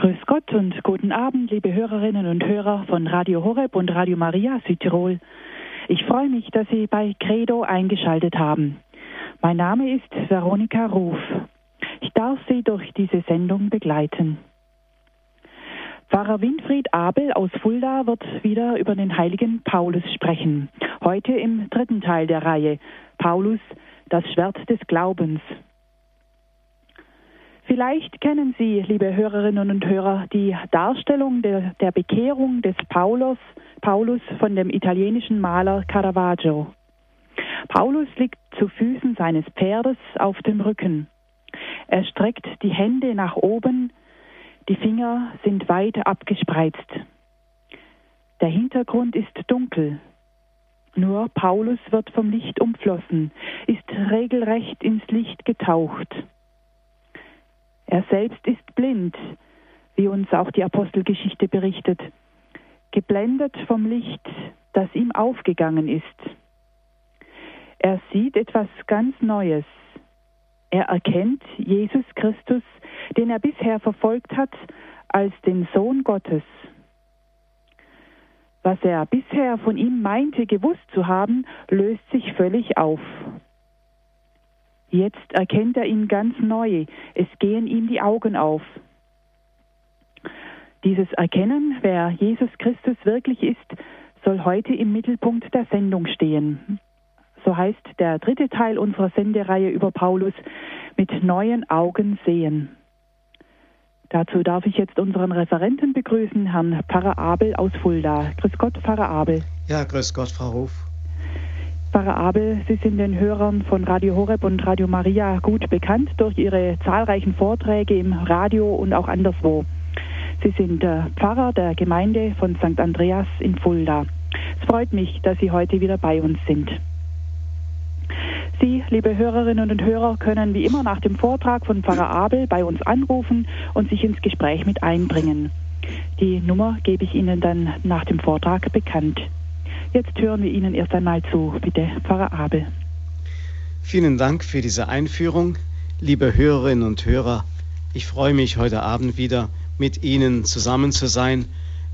Grüß Gott und guten Abend, liebe Hörerinnen und Hörer von Radio Horeb und Radio Maria Südtirol. Ich freue mich, dass Sie bei Credo eingeschaltet haben. Mein Name ist Veronika Ruf. Ich darf Sie durch diese Sendung begleiten. Pfarrer Winfried Abel aus Fulda wird wieder über den heiligen Paulus sprechen. Heute im dritten Teil der Reihe. Paulus, das Schwert des Glaubens. Vielleicht kennen Sie, liebe Hörerinnen und Hörer, die Darstellung der, der Bekehrung des Paulus, Paulus von dem italienischen Maler Caravaggio. Paulus liegt zu Füßen seines Pferdes auf dem Rücken. Er streckt die Hände nach oben, die Finger sind weit abgespreizt. Der Hintergrund ist dunkel. Nur Paulus wird vom Licht umflossen, ist regelrecht ins Licht getaucht. Er selbst ist blind, wie uns auch die Apostelgeschichte berichtet, geblendet vom Licht, das ihm aufgegangen ist. Er sieht etwas ganz Neues. Er erkennt Jesus Christus, den er bisher verfolgt hat, als den Sohn Gottes. Was er bisher von ihm meinte gewusst zu haben, löst sich völlig auf. Jetzt erkennt er ihn ganz neu. Es gehen ihm die Augen auf. Dieses Erkennen, wer Jesus Christus wirklich ist, soll heute im Mittelpunkt der Sendung stehen. So heißt der dritte Teil unserer Sendereihe über Paulus mit neuen Augen sehen. Dazu darf ich jetzt unseren Referenten begrüßen, Herrn Pfarrer Abel aus Fulda. Grüß Gott, Pfarrer Abel. Ja, grüß Gott, Frau Hof. Pfarrer Abel, Sie sind den Hörern von Radio Horeb und Radio Maria gut bekannt durch Ihre zahlreichen Vorträge im Radio und auch anderswo. Sie sind Pfarrer der Gemeinde von St. Andreas in Fulda. Es freut mich, dass Sie heute wieder bei uns sind. Sie, liebe Hörerinnen und Hörer, können wie immer nach dem Vortrag von Pfarrer Abel bei uns anrufen und sich ins Gespräch mit einbringen. Die Nummer gebe ich Ihnen dann nach dem Vortrag bekannt. Jetzt hören wir Ihnen erst einmal zu. Bitte, Pfarrer Abel. Vielen Dank für diese Einführung. Liebe Hörerinnen und Hörer, ich freue mich heute Abend wieder mit Ihnen zusammen zu sein.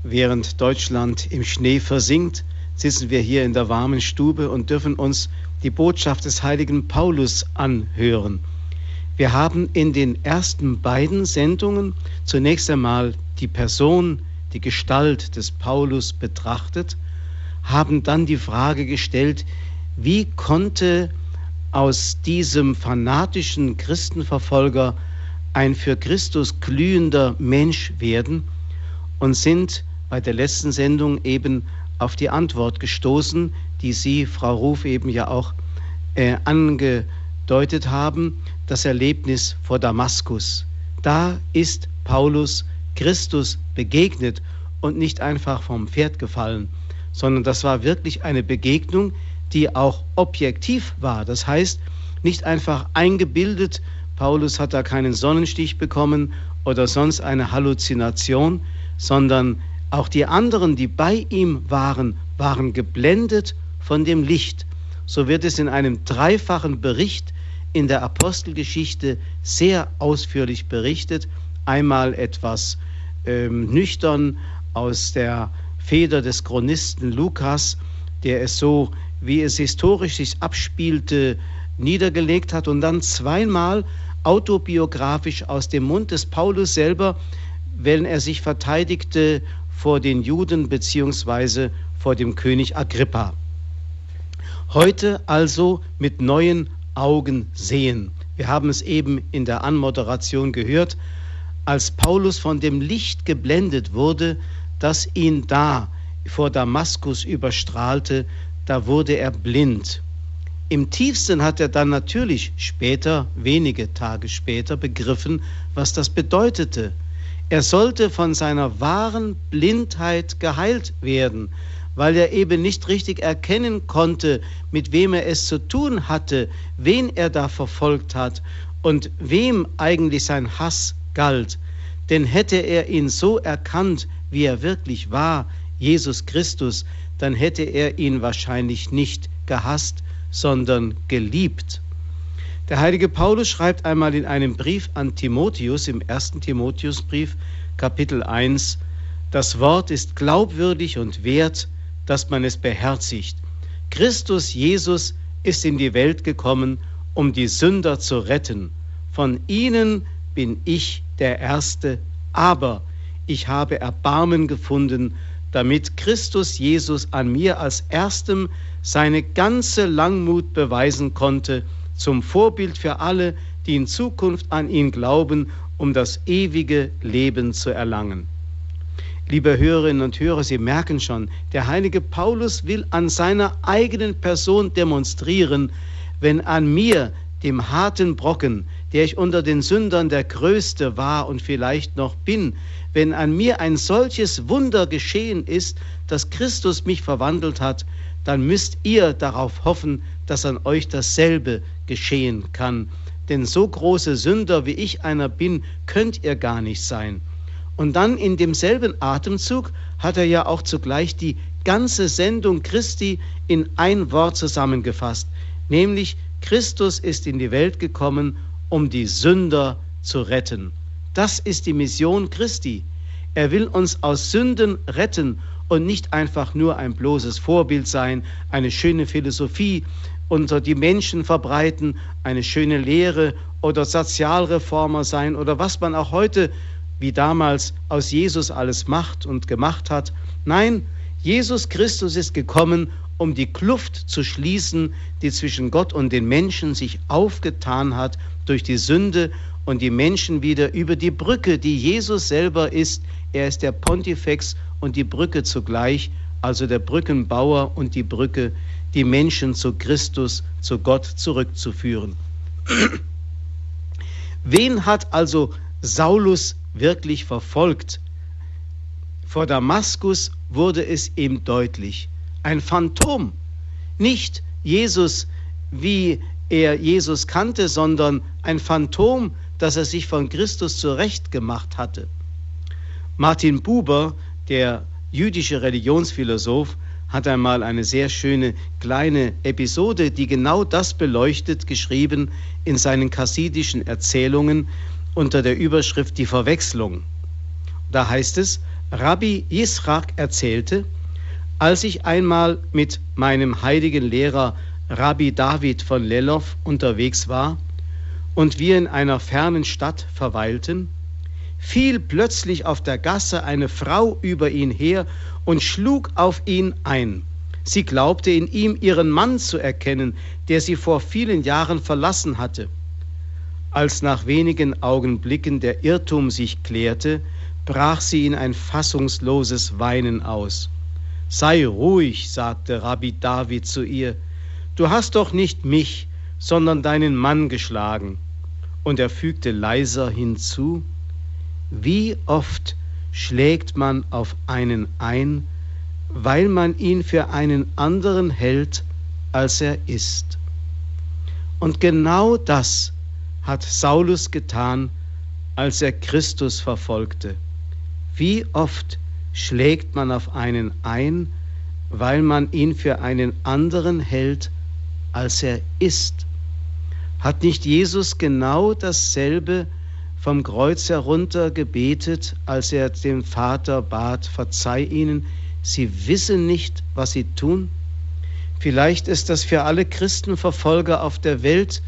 Während Deutschland im Schnee versinkt, sitzen wir hier in der warmen Stube und dürfen uns die Botschaft des heiligen Paulus anhören. Wir haben in den ersten beiden Sendungen zunächst einmal die Person, die Gestalt des Paulus betrachtet haben dann die Frage gestellt, wie konnte aus diesem fanatischen Christenverfolger ein für Christus glühender Mensch werden und sind bei der letzten Sendung eben auf die Antwort gestoßen, die Sie, Frau Ruf, eben ja auch äh, angedeutet haben, das Erlebnis vor Damaskus. Da ist Paulus Christus begegnet und nicht einfach vom Pferd gefallen sondern das war wirklich eine Begegnung, die auch objektiv war. Das heißt, nicht einfach eingebildet, Paulus hat da keinen Sonnenstich bekommen oder sonst eine Halluzination, sondern auch die anderen, die bei ihm waren, waren geblendet von dem Licht. So wird es in einem dreifachen Bericht in der Apostelgeschichte sehr ausführlich berichtet. Einmal etwas ähm, nüchtern aus der Feder des Chronisten Lukas, der es so, wie es historisch sich abspielte, niedergelegt hat und dann zweimal autobiografisch aus dem Mund des Paulus selber, wenn er sich verteidigte vor den Juden beziehungsweise vor dem König Agrippa. Heute also mit neuen Augen sehen. Wir haben es eben in der Anmoderation gehört. Als Paulus von dem Licht geblendet wurde, das ihn da vor Damaskus überstrahlte, da wurde er blind. Im tiefsten hat er dann natürlich später, wenige Tage später, begriffen, was das bedeutete. Er sollte von seiner wahren Blindheit geheilt werden, weil er eben nicht richtig erkennen konnte, mit wem er es zu tun hatte, wen er da verfolgt hat und wem eigentlich sein Hass galt. Denn hätte er ihn so erkannt, wie er wirklich war, Jesus Christus, dann hätte er ihn wahrscheinlich nicht gehasst, sondern geliebt. Der heilige Paulus schreibt einmal in einem Brief an Timotheus, im ersten Timotheusbrief, Kapitel 1, das Wort ist glaubwürdig und wert, dass man es beherzigt. Christus Jesus ist in die Welt gekommen, um die Sünder zu retten. Von ihnen bin ich der Erste, aber ich habe Erbarmen gefunden, damit Christus Jesus an mir als Erstem seine ganze Langmut beweisen konnte, zum Vorbild für alle, die in Zukunft an ihn glauben, um das ewige Leben zu erlangen. Liebe Hörerinnen und Hörer, Sie merken schon, der heilige Paulus will an seiner eigenen Person demonstrieren, wenn an mir, dem harten Brocken, der ich unter den Sündern der Größte war und vielleicht noch bin, wenn an mir ein solches Wunder geschehen ist, dass Christus mich verwandelt hat, dann müsst ihr darauf hoffen, dass an euch dasselbe geschehen kann. Denn so große Sünder wie ich einer bin, könnt ihr gar nicht sein. Und dann in demselben Atemzug hat er ja auch zugleich die ganze Sendung Christi in ein Wort zusammengefasst, nämlich Christus ist in die Welt gekommen, um die Sünder zu retten. Das ist die Mission Christi. Er will uns aus Sünden retten und nicht einfach nur ein bloßes Vorbild sein, eine schöne Philosophie unter die Menschen verbreiten, eine schöne Lehre oder Sozialreformer sein oder was man auch heute wie damals aus Jesus alles macht und gemacht hat. Nein, Jesus Christus ist gekommen, um die Kluft zu schließen, die zwischen Gott und den Menschen sich aufgetan hat durch die Sünde und die Menschen wieder über die Brücke, die Jesus selber ist. Er ist der Pontifex und die Brücke zugleich, also der Brückenbauer und die Brücke, die Menschen zu Christus, zu Gott zurückzuführen. Wen hat also Saulus wirklich verfolgt? Vor Damaskus wurde es ihm deutlich. Ein Phantom, nicht Jesus, wie er Jesus kannte, sondern ein Phantom, das er sich von Christus zurechtgemacht hatte. Martin Buber, der jüdische Religionsphilosoph, hat einmal eine sehr schöne kleine Episode, die genau das beleuchtet, geschrieben in seinen chassidischen Erzählungen unter der Überschrift Die Verwechslung. Da heißt es, Rabbi Yisrach erzählte, als ich einmal mit meinem heiligen Lehrer Rabbi David von Lelov unterwegs war und wir in einer fernen Stadt verweilten, fiel plötzlich auf der Gasse eine Frau über ihn her und schlug auf ihn ein. Sie glaubte in ihm ihren Mann zu erkennen, der sie vor vielen Jahren verlassen hatte. Als nach wenigen Augenblicken der Irrtum sich klärte, brach sie in ein fassungsloses Weinen aus. Sei ruhig, sagte Rabbi David zu ihr, du hast doch nicht mich, sondern deinen Mann geschlagen. Und er fügte leiser hinzu, wie oft schlägt man auf einen ein, weil man ihn für einen anderen hält, als er ist. Und genau das hat Saulus getan, als er Christus verfolgte. Wie oft schlägt man auf einen ein, weil man ihn für einen anderen hält, als er ist. Hat nicht Jesus genau dasselbe vom Kreuz herunter gebetet, als er dem Vater bat, verzeih ihnen, sie wissen nicht, was sie tun? Vielleicht ist das für alle Christenverfolger auf der Welt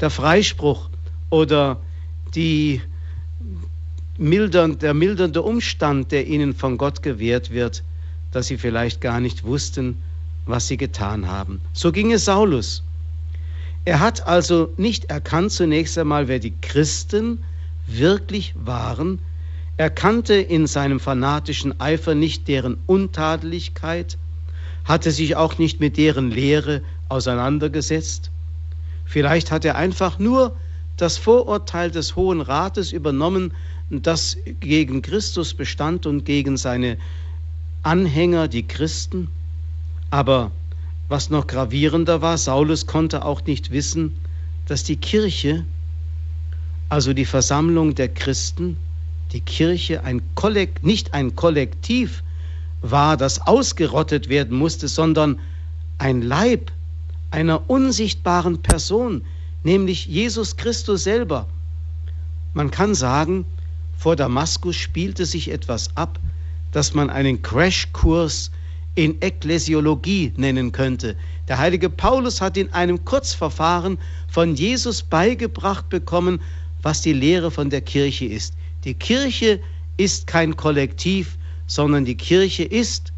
der Freispruch oder die mildern, der mildernde Umstand, der ihnen von Gott gewährt wird, dass sie vielleicht gar nicht wussten, was sie getan haben. So ging es Saulus. Er hat also nicht erkannt zunächst einmal, wer die Christen wirklich waren. Er kannte in seinem fanatischen Eifer nicht deren Untadeligkeit, hatte sich auch nicht mit deren Lehre auseinandergesetzt. Vielleicht hat er einfach nur das Vorurteil des Hohen Rates übernommen, das gegen Christus bestand und gegen seine Anhänger, die Christen. Aber was noch gravierender war, Saulus konnte auch nicht wissen, dass die Kirche, also die Versammlung der Christen, die Kirche ein Kollekt, nicht ein Kollektiv war, das ausgerottet werden musste, sondern ein Leib einer unsichtbaren Person, nämlich Jesus Christus selber. Man kann sagen, vor Damaskus spielte sich etwas ab, das man einen Crashkurs in Ekklesiologie nennen könnte. Der heilige Paulus hat in einem Kurzverfahren von Jesus beigebracht bekommen, was die Lehre von der Kirche ist. Die Kirche ist kein Kollektiv, sondern die Kirche ist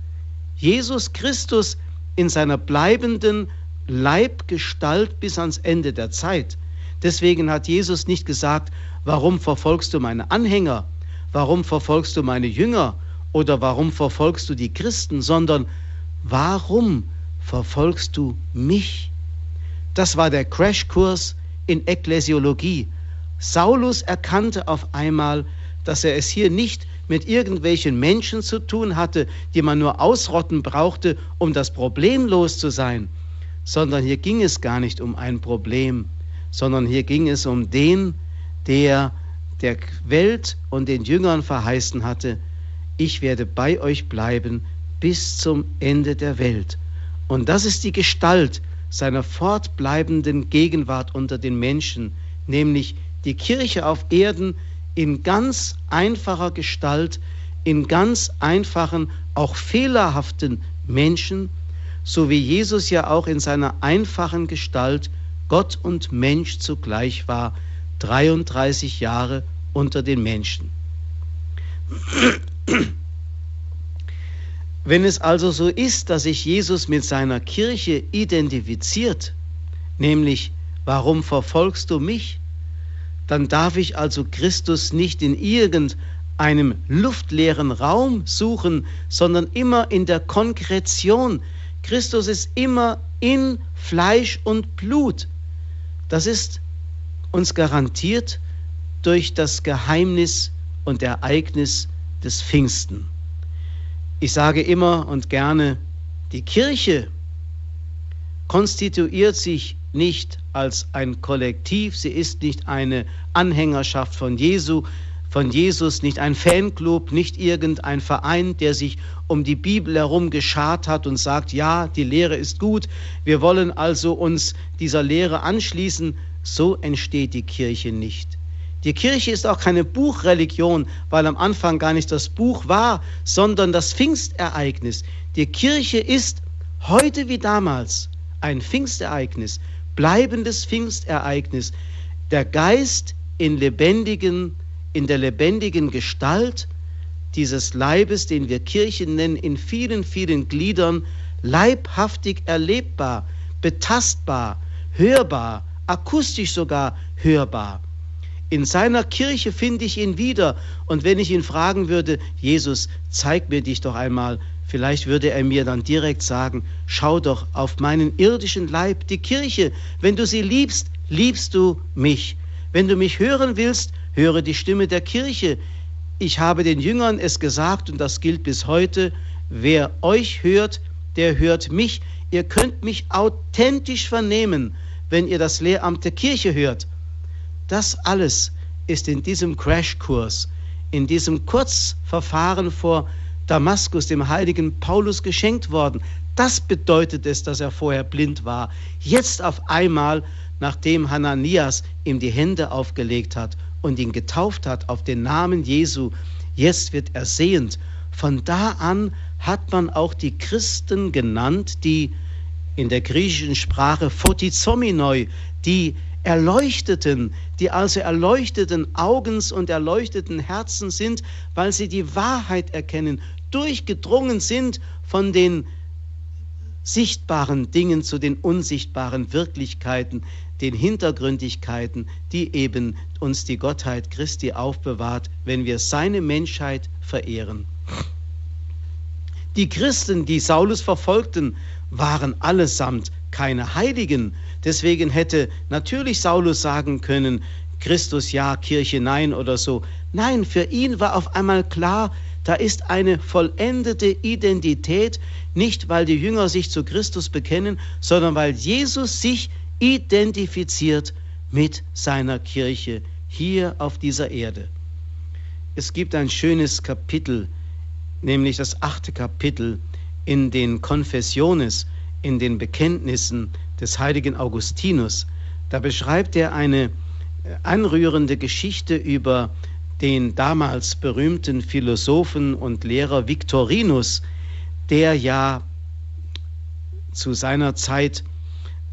Jesus Christus in seiner bleibenden Leibgestalt bis ans Ende der Zeit. Deswegen hat Jesus nicht gesagt, warum verfolgst du meine Anhänger, warum verfolgst du meine Jünger oder warum verfolgst du die Christen, sondern warum verfolgst du mich? Das war der Crashkurs in Ekklesiologie. Saulus erkannte auf einmal, dass er es hier nicht mit irgendwelchen Menschen zu tun hatte, die man nur ausrotten brauchte, um das Problem los zu sein, sondern hier ging es gar nicht um ein Problem, sondern hier ging es um den, der der Welt und den Jüngern verheißen hatte, ich werde bei euch bleiben bis zum Ende der Welt. Und das ist die Gestalt seiner fortbleibenden Gegenwart unter den Menschen, nämlich die Kirche auf Erden in ganz einfacher Gestalt, in ganz einfachen, auch fehlerhaften Menschen, so wie Jesus ja auch in seiner einfachen Gestalt Gott und Mensch zugleich war, 33 Jahre unter den Menschen. Wenn es also so ist, dass sich Jesus mit seiner Kirche identifiziert, nämlich, warum verfolgst du mich? Dann darf ich also Christus nicht in irgendeinem luftleeren Raum suchen, sondern immer in der Konkretion. Christus ist immer in Fleisch und Blut. Das ist uns garantiert durch das Geheimnis und Ereignis des Pfingsten. Ich sage immer und gerne, die Kirche konstituiert sich nicht als ein Kollektiv, sie ist nicht eine Anhängerschaft von Jesu, von Jesus, nicht ein Fanclub, nicht irgendein Verein, der sich um die Bibel herum geschart hat und sagt, ja, die Lehre ist gut, wir wollen also uns dieser Lehre anschließen. So entsteht die Kirche nicht. Die Kirche ist auch keine Buchreligion, weil am Anfang gar nicht das Buch war, sondern das Pfingstereignis. Die Kirche ist heute wie damals ein Pfingstereignis, bleibendes Pfingstereignis. Der Geist in lebendigen, in der lebendigen Gestalt dieses Leibes, den wir Kirche nennen, in vielen, vielen Gliedern, leibhaftig erlebbar, betastbar, hörbar, akustisch sogar hörbar. In seiner Kirche finde ich ihn wieder. Und wenn ich ihn fragen würde, Jesus, zeig mir dich doch einmal, vielleicht würde er mir dann direkt sagen, schau doch auf meinen irdischen Leib, die Kirche. Wenn du sie liebst, liebst du mich. Wenn du mich hören willst, höre die Stimme der Kirche. Ich habe den Jüngern es gesagt und das gilt bis heute, wer euch hört, der hört mich. Ihr könnt mich authentisch vernehmen, wenn ihr das Lehramt der Kirche hört. Das alles ist in diesem Crashkurs, in diesem Kurzverfahren vor Damaskus dem heiligen Paulus geschenkt worden. Das bedeutet es, dass er vorher blind war. Jetzt auf einmal, nachdem Hananias ihm die Hände aufgelegt hat und ihn getauft hat auf den Namen Jesu, jetzt wird er sehend. Von da an hat man auch die Christen genannt, die in der griechischen Sprache Photizominoi, die Erleuchteten, die also erleuchteten Augens und erleuchteten Herzen sind, weil sie die Wahrheit erkennen, durchgedrungen sind von den sichtbaren Dingen zu den unsichtbaren Wirklichkeiten, den Hintergründigkeiten, die eben uns die Gottheit Christi aufbewahrt, wenn wir seine Menschheit verehren. Die Christen, die Saulus verfolgten, waren allesamt keine Heiligen. Deswegen hätte natürlich Saulus sagen können, Christus ja, Kirche nein oder so. Nein, für ihn war auf einmal klar, da ist eine vollendete Identität, nicht weil die Jünger sich zu Christus bekennen, sondern weil Jesus sich identifiziert mit seiner Kirche hier auf dieser Erde. Es gibt ein schönes Kapitel, nämlich das achte Kapitel in den Konfessiones, in den Bekenntnissen des heiligen Augustinus, Da beschreibt er eine anrührende Geschichte über den damals berühmten Philosophen und Lehrer Victorinus, der ja zu seiner Zeit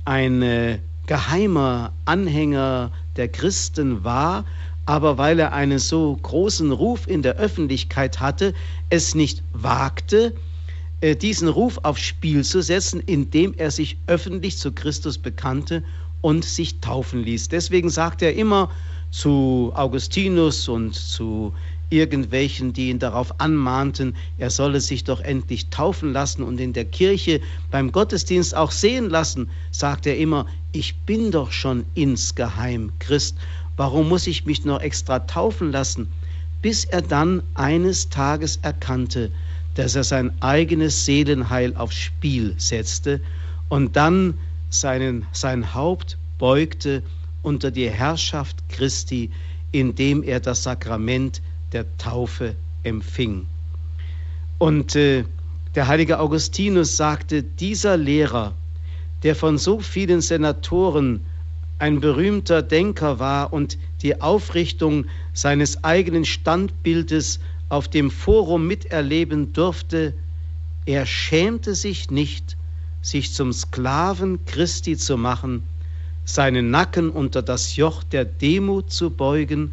ein äh, geheimer Anhänger der Christen war, aber weil er einen so großen Ruf in der Öffentlichkeit hatte, es nicht wagte, äh, diesen Ruf aufs Spiel zu setzen, indem er sich öffentlich zu Christus bekannte und sich taufen ließ. Deswegen sagt er immer zu Augustinus und zu irgendwelchen, die ihn darauf anmahnten, er solle sich doch endlich taufen lassen und in der Kirche beim Gottesdienst auch sehen lassen, sagt er immer, ich bin doch schon insgeheim Christ, warum muss ich mich noch extra taufen lassen? Bis er dann eines Tages erkannte, dass er sein eigenes Seelenheil aufs Spiel setzte und dann seinen, sein Haupt beugte unter die Herrschaft Christi, indem er das Sakrament der Taufe empfing. Und äh, der heilige Augustinus sagte, dieser Lehrer, der von so vielen Senatoren ein berühmter Denker war und die Aufrichtung seines eigenen Standbildes auf dem Forum miterleben durfte, er schämte sich nicht, sich zum Sklaven Christi zu machen, seinen Nacken unter das Joch der Demut zu beugen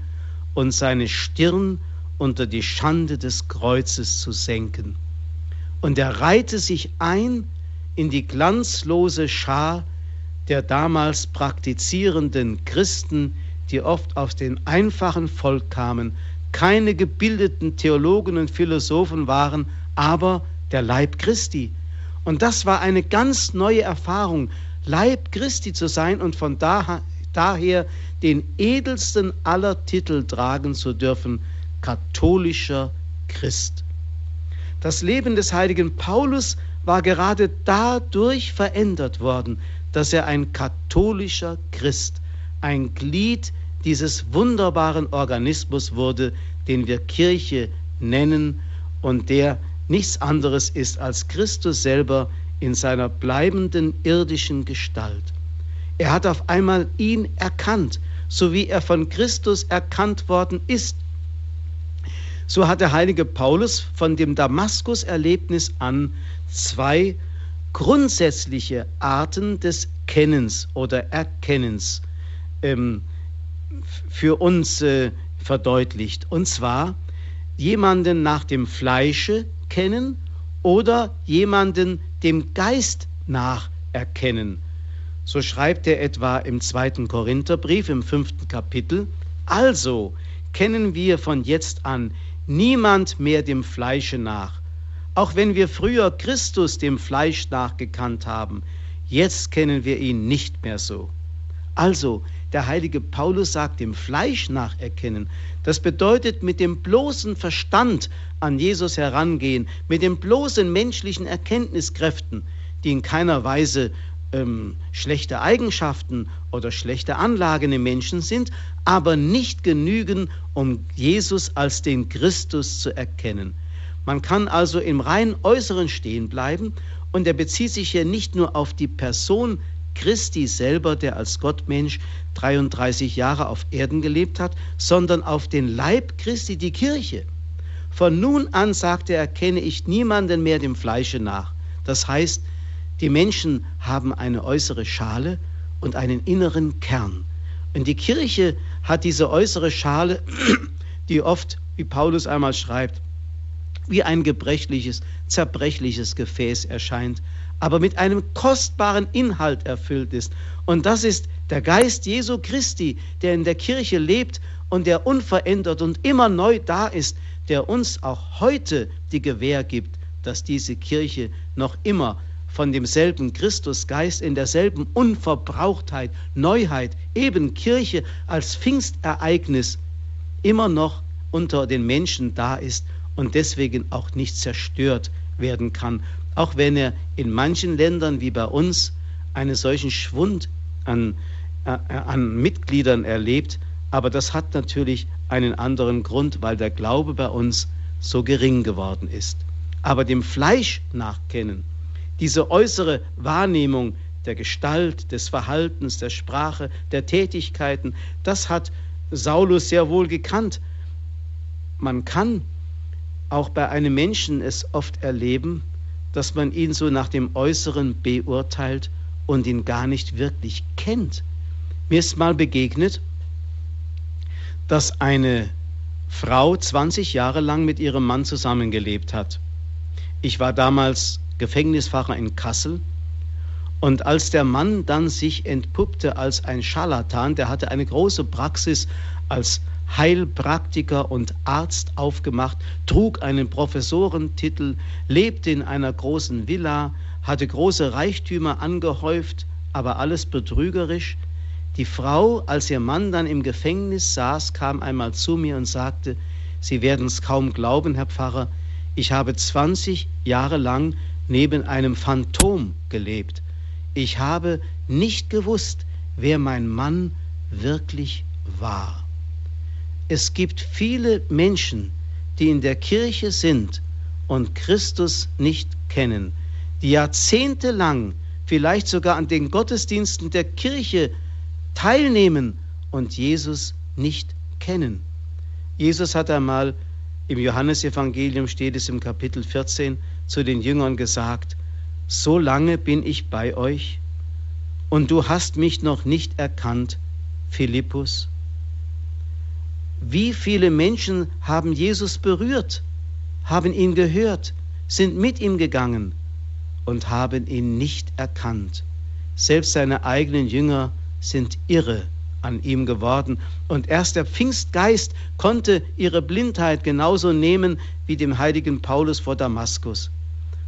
und seine Stirn unter die Schande des Kreuzes zu senken. Und er reihte sich ein in die glanzlose Schar der damals praktizierenden Christen, die oft aus dem einfachen Volk kamen, keine gebildeten Theologen und Philosophen waren, aber der Leib Christi. Und das war eine ganz neue Erfahrung, Leib Christi zu sein und von daher den edelsten aller Titel tragen zu dürfen, katholischer Christ. Das Leben des heiligen Paulus war gerade dadurch verändert worden, dass er ein katholischer Christ, ein Glied dieses wunderbaren Organismus wurde, den wir Kirche nennen und der nichts anderes ist als Christus selber in seiner bleibenden irdischen Gestalt. Er hat auf einmal ihn erkannt, so wie er von Christus erkannt worden ist. So hat der heilige Paulus von dem Damaskus-Erlebnis an zwei grundsätzliche Arten des Kennens oder Erkennens ähm, für uns äh, verdeutlicht. Und zwar jemanden nach dem Fleische kennen oder jemanden dem Geist nach erkennen. So schreibt er etwa im zweiten Korintherbrief im fünften Kapitel, also kennen wir von jetzt an niemand mehr dem Fleische nach. Auch wenn wir früher Christus dem Fleisch nach gekannt haben, jetzt kennen wir ihn nicht mehr so. Also, der heilige Paulus sagt, dem Fleisch nacherkennen. Das bedeutet mit dem bloßen Verstand an Jesus herangehen, mit den bloßen menschlichen Erkenntniskräften, die in keiner Weise ähm, schlechte Eigenschaften oder schlechte Anlagen im Menschen sind, aber nicht genügen, um Jesus als den Christus zu erkennen. Man kann also im rein Äußeren stehen bleiben und er bezieht sich hier nicht nur auf die Person Christi selber, der als Gottmensch 33 Jahre auf Erden gelebt hat, sondern auf den Leib Christi, die Kirche. Von nun an, sagt er, erkenne ich niemanden mehr dem Fleische nach. Das heißt, die Menschen haben eine äußere Schale und einen inneren Kern. Und die Kirche hat diese äußere Schale, die oft, wie Paulus einmal schreibt, wie ein gebrechliches, zerbrechliches Gefäß erscheint, aber mit einem kostbaren Inhalt erfüllt ist. Und das ist der Geist Jesu Christi, der in der Kirche lebt und der unverändert und immer neu da ist, der uns auch heute die Gewähr gibt, dass diese Kirche noch immer von demselben Christusgeist in derselben Unverbrauchtheit, Neuheit, eben Kirche als Pfingstereignis immer noch unter den Menschen da ist und deswegen auch nicht zerstört werden kann, auch wenn er in manchen Ländern wie bei uns einen solchen Schwund an, äh, an Mitgliedern erlebt, aber das hat natürlich einen anderen Grund, weil der Glaube bei uns so gering geworden ist. Aber dem Fleisch nachkennen, diese äußere Wahrnehmung der Gestalt, des Verhaltens, der Sprache, der Tätigkeiten. Das hat Saulus sehr wohl gekannt. Man kann auch bei einem Menschen es oft erleben, dass man ihn so nach dem Äußeren beurteilt und ihn gar nicht wirklich kennt. Mir ist mal begegnet, dass eine Frau 20 Jahre lang mit ihrem Mann zusammengelebt hat. Ich war damals Gefängnisfacher in Kassel und als der Mann dann sich entpuppte als ein Scharlatan, der hatte eine große Praxis als Heilpraktiker und Arzt aufgemacht, trug einen Professorentitel, lebte in einer großen Villa, hatte große Reichtümer angehäuft, aber alles betrügerisch. Die Frau, als ihr Mann dann im Gefängnis saß, kam einmal zu mir und sagte, Sie werden es kaum glauben, Herr Pfarrer, ich habe 20 Jahre lang neben einem Phantom gelebt. Ich habe nicht gewusst, wer mein Mann wirklich war. Es gibt viele Menschen, die in der Kirche sind und Christus nicht kennen, die jahrzehntelang vielleicht sogar an den Gottesdiensten der Kirche teilnehmen und Jesus nicht kennen. Jesus hat einmal im Johannesevangelium steht es im Kapitel 14 zu den Jüngern gesagt, so lange bin ich bei euch und du hast mich noch nicht erkannt, Philippus. Wie viele Menschen haben Jesus berührt, haben ihn gehört, sind mit ihm gegangen und haben ihn nicht erkannt. Selbst seine eigenen Jünger sind irre an ihm geworden. Und erst der Pfingstgeist konnte ihre Blindheit genauso nehmen wie dem heiligen Paulus vor Damaskus.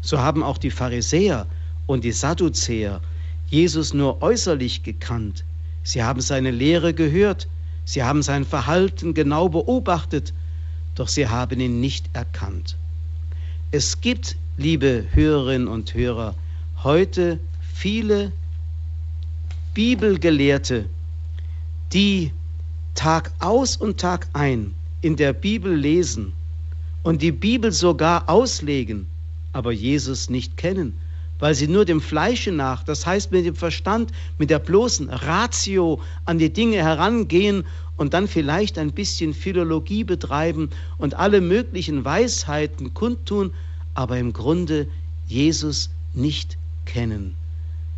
So haben auch die Pharisäer und die Sadduzäer Jesus nur äußerlich gekannt. Sie haben seine Lehre gehört, Sie haben sein Verhalten genau beobachtet, doch sie haben ihn nicht erkannt. Es gibt, liebe Hörerinnen und Hörer, heute viele Bibelgelehrte, die Tag aus und Tag ein in der Bibel lesen und die Bibel sogar auslegen, aber Jesus nicht kennen weil sie nur dem Fleische nach, das heißt mit dem Verstand, mit der bloßen Ratio an die Dinge herangehen und dann vielleicht ein bisschen Philologie betreiben und alle möglichen Weisheiten kundtun, aber im Grunde Jesus nicht kennen.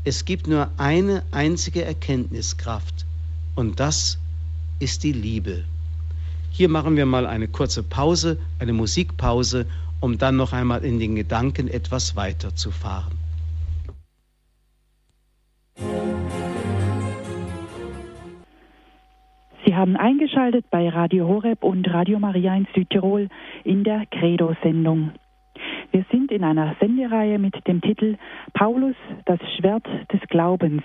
Es gibt nur eine einzige Erkenntniskraft und das ist die Liebe. Hier machen wir mal eine kurze Pause, eine Musikpause, um dann noch einmal in den Gedanken etwas weiterzufahren. Sie haben eingeschaltet bei Radio Horeb und Radio Maria in Südtirol in der Credo-Sendung. Wir sind in einer Sendereihe mit dem Titel Paulus, das Schwert des Glaubens.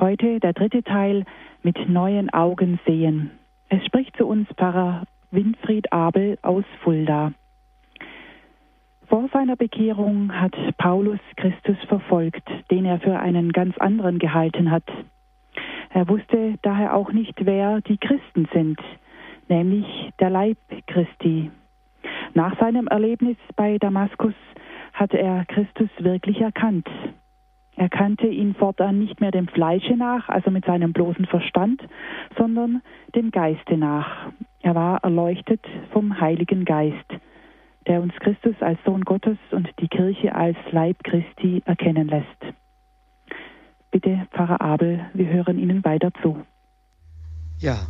Heute der dritte Teil mit neuen Augen sehen. Es spricht zu uns Pfarrer Winfried Abel aus Fulda. Vor seiner Bekehrung hat Paulus Christus verfolgt, den er für einen ganz anderen gehalten hat. Er wusste daher auch nicht, wer die Christen sind, nämlich der Leib Christi. Nach seinem Erlebnis bei Damaskus hat er Christus wirklich erkannt. Er kannte ihn fortan nicht mehr dem Fleische nach, also mit seinem bloßen Verstand, sondern dem Geiste nach. Er war erleuchtet vom Heiligen Geist der uns Christus als Sohn Gottes und die Kirche als Leib Christi erkennen lässt. Bitte, Pfarrer Abel, wir hören Ihnen weiter zu. Ja,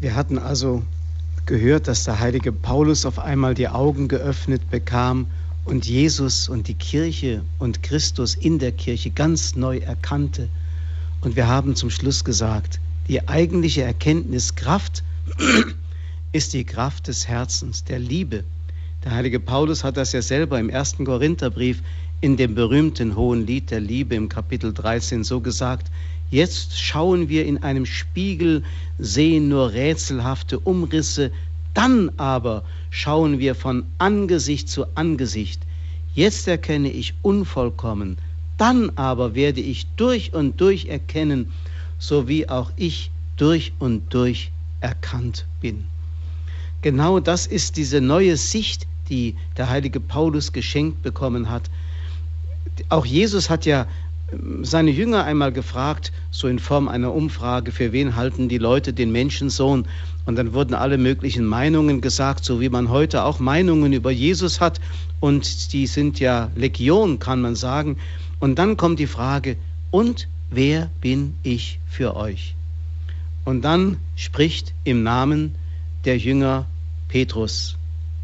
wir hatten also gehört, dass der heilige Paulus auf einmal die Augen geöffnet bekam und Jesus und die Kirche und Christus in der Kirche ganz neu erkannte. Und wir haben zum Schluss gesagt, die eigentliche Erkenntniskraft ist die Kraft des Herzens, der Liebe. Der heilige Paulus hat das ja selber im ersten Korintherbrief in dem berühmten hohen Lied der Liebe im Kapitel 13 so gesagt, jetzt schauen wir in einem Spiegel, sehen nur rätselhafte Umrisse, dann aber schauen wir von Angesicht zu Angesicht. Jetzt erkenne ich unvollkommen, dann aber werde ich durch und durch erkennen, so wie auch ich durch und durch erkannt bin. Genau das ist diese neue Sicht, die der heilige Paulus geschenkt bekommen hat. Auch Jesus hat ja seine Jünger einmal gefragt, so in Form einer Umfrage, für wen halten die Leute den Menschensohn? Und dann wurden alle möglichen Meinungen gesagt, so wie man heute auch Meinungen über Jesus hat. Und die sind ja Legion, kann man sagen. Und dann kommt die Frage, und wer bin ich für euch? Und dann spricht im Namen der Jünger Petrus,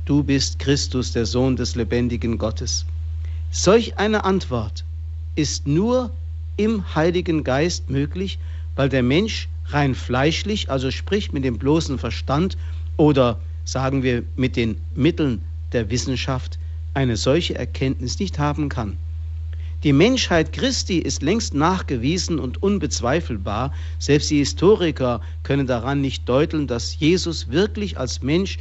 du bist Christus, der Sohn des lebendigen Gottes. Solch eine Antwort ist nur im Heiligen Geist möglich, weil der Mensch rein fleischlich, also sprich mit dem bloßen Verstand oder sagen wir mit den Mitteln der Wissenschaft, eine solche Erkenntnis nicht haben kann. Die Menschheit Christi ist längst nachgewiesen und unbezweifelbar. Selbst die Historiker können daran nicht deuteln, dass Jesus wirklich als Mensch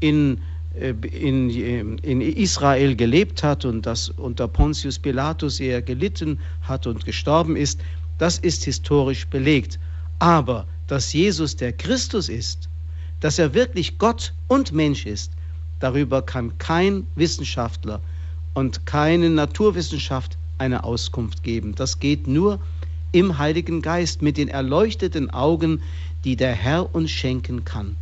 in in, in Israel gelebt hat und dass unter Pontius Pilatus er gelitten hat und gestorben ist, das ist historisch belegt. Aber dass Jesus der Christus ist, dass er wirklich Gott und Mensch ist, darüber kann kein Wissenschaftler und keine Naturwissenschaft eine Auskunft geben. Das geht nur im Heiligen Geist mit den erleuchteten Augen, die der Herr uns schenken kann.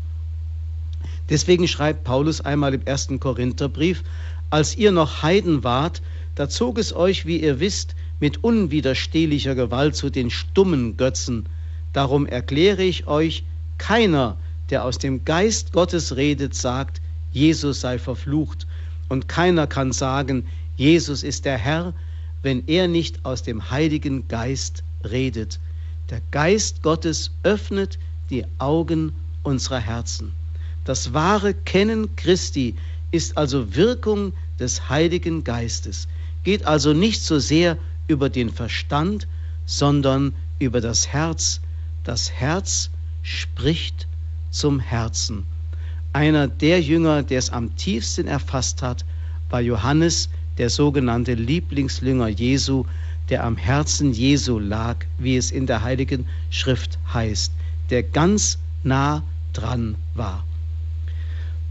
Deswegen schreibt Paulus einmal im ersten Korintherbrief, als ihr noch Heiden wart, da zog es euch, wie ihr wisst, mit unwiderstehlicher Gewalt zu den stummen Götzen. Darum erkläre ich euch, keiner, der aus dem Geist Gottes redet, sagt, Jesus sei verflucht. Und keiner kann sagen, Jesus ist der Herr, wenn er nicht aus dem Heiligen Geist redet. Der Geist Gottes öffnet die Augen unserer Herzen. Das wahre Kennen Christi ist also Wirkung des Heiligen Geistes, geht also nicht so sehr über den Verstand, sondern über das Herz. Das Herz spricht zum Herzen. Einer der Jünger, der es am tiefsten erfasst hat, war Johannes, der sogenannte Lieblingsjünger Jesu, der am Herzen Jesu lag, wie es in der Heiligen Schrift heißt, der ganz nah dran war.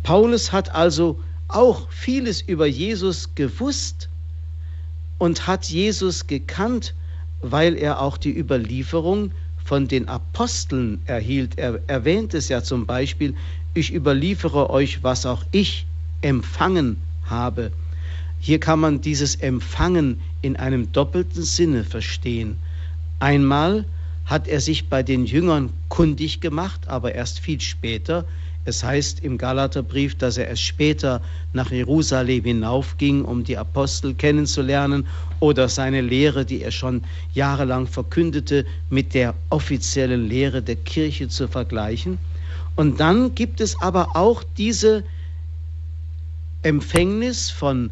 Paulus hat also auch vieles über Jesus gewusst und hat Jesus gekannt, weil er auch die Überlieferung von den Aposteln erhielt. Er erwähnt es ja zum Beispiel, ich überliefere euch, was auch ich empfangen habe. Hier kann man dieses Empfangen in einem doppelten Sinne verstehen. Einmal hat er sich bei den Jüngern kundig gemacht, aber erst viel später, es heißt im Galaterbrief, dass er erst später nach Jerusalem hinaufging, um die Apostel kennenzulernen oder seine Lehre, die er schon jahrelang verkündete, mit der offiziellen Lehre der Kirche zu vergleichen. Und dann gibt es aber auch diese Empfängnis von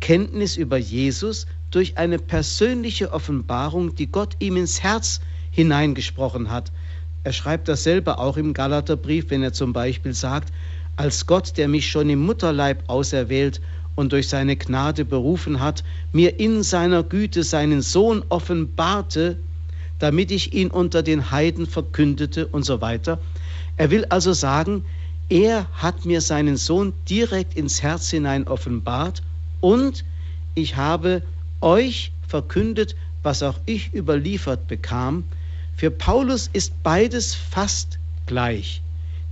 Kenntnis über Jesus durch eine persönliche Offenbarung, die Gott ihm ins Herz hineingesprochen hat. Er schreibt dasselbe auch im Galaterbrief, wenn er zum Beispiel sagt, als Gott, der mich schon im Mutterleib auserwählt und durch seine Gnade berufen hat, mir in seiner Güte seinen Sohn offenbarte, damit ich ihn unter den Heiden verkündete und so weiter. Er will also sagen, er hat mir seinen Sohn direkt ins Herz hinein offenbart und ich habe euch verkündet, was auch ich überliefert bekam, für Paulus ist beides fast gleich.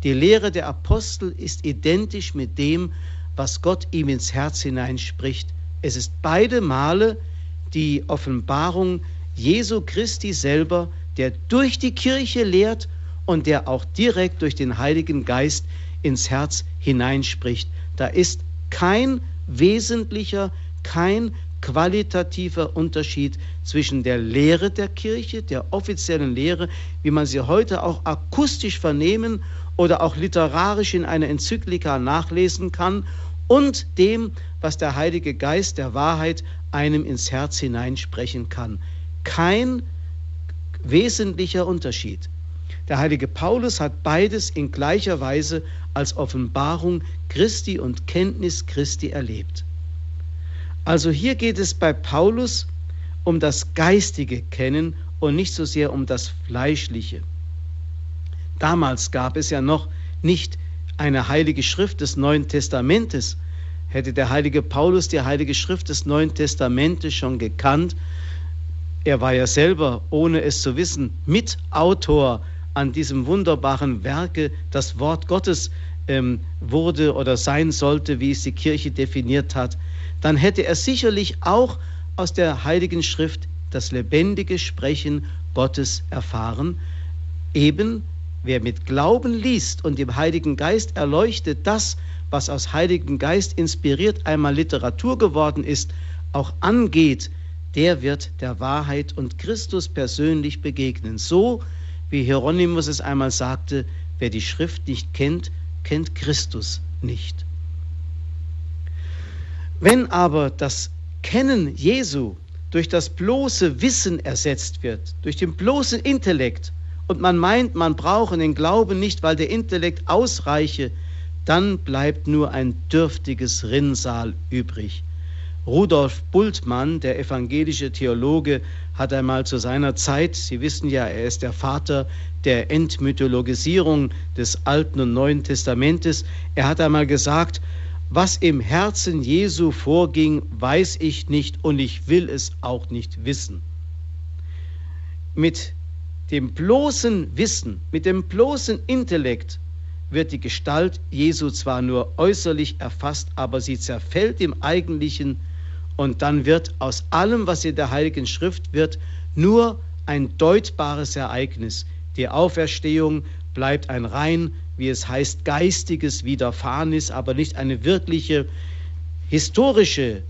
Die Lehre der Apostel ist identisch mit dem, was Gott ihm ins Herz hineinspricht. Es ist beide Male die Offenbarung Jesu Christi selber, der durch die Kirche lehrt und der auch direkt durch den Heiligen Geist ins Herz hineinspricht. Da ist kein wesentlicher, kein qualitativer Unterschied zwischen der Lehre der Kirche, der offiziellen Lehre, wie man sie heute auch akustisch vernehmen oder auch literarisch in einer Enzyklika nachlesen kann, und dem, was der Heilige Geist der Wahrheit einem ins Herz hineinsprechen kann. Kein wesentlicher Unterschied. Der heilige Paulus hat beides in gleicher Weise als Offenbarung Christi und Kenntnis Christi erlebt. Also hier geht es bei Paulus um das geistige Kennen und nicht so sehr um das fleischliche. Damals gab es ja noch nicht eine heilige Schrift des Neuen Testamentes. Hätte der heilige Paulus die heilige Schrift des Neuen Testamentes schon gekannt, Er war ja selber, ohne es zu wissen, Mitautor an diesem wunderbaren Werke, das Wort Gottes ähm, wurde oder sein sollte, wie es die Kirche definiert hat, dann hätte er sicherlich auch aus der Heiligen Schrift das lebendige Sprechen Gottes erfahren. Eben wer mit Glauben liest und dem Heiligen Geist erleuchtet das, was aus Heiligen Geist inspiriert einmal Literatur geworden ist, auch angeht, der wird der Wahrheit und Christus persönlich begegnen. So wie Hieronymus es einmal sagte, wer die Schrift nicht kennt, kennt Christus nicht. Wenn aber das Kennen Jesu durch das bloße Wissen ersetzt wird, durch den bloßen Intellekt, und man meint, man brauche den Glauben nicht, weil der Intellekt ausreiche, dann bleibt nur ein dürftiges Rinnsal übrig. Rudolf Bultmann, der evangelische Theologe, hat einmal zu seiner Zeit, Sie wissen ja, er ist der Vater der Entmythologisierung des Alten und Neuen Testamentes, er hat einmal gesagt, was im Herzen Jesu vorging, weiß ich nicht und ich will es auch nicht wissen. Mit dem bloßen Wissen, mit dem bloßen Intellekt wird die Gestalt Jesu zwar nur äußerlich erfasst, aber sie zerfällt im Eigentlichen und dann wird aus allem, was in der Heiligen Schrift wird, nur ein deutbares Ereignis. Die Auferstehung bleibt ein rein, wie es heißt, geistiges Widerfahrenes, aber nicht eine wirkliche historische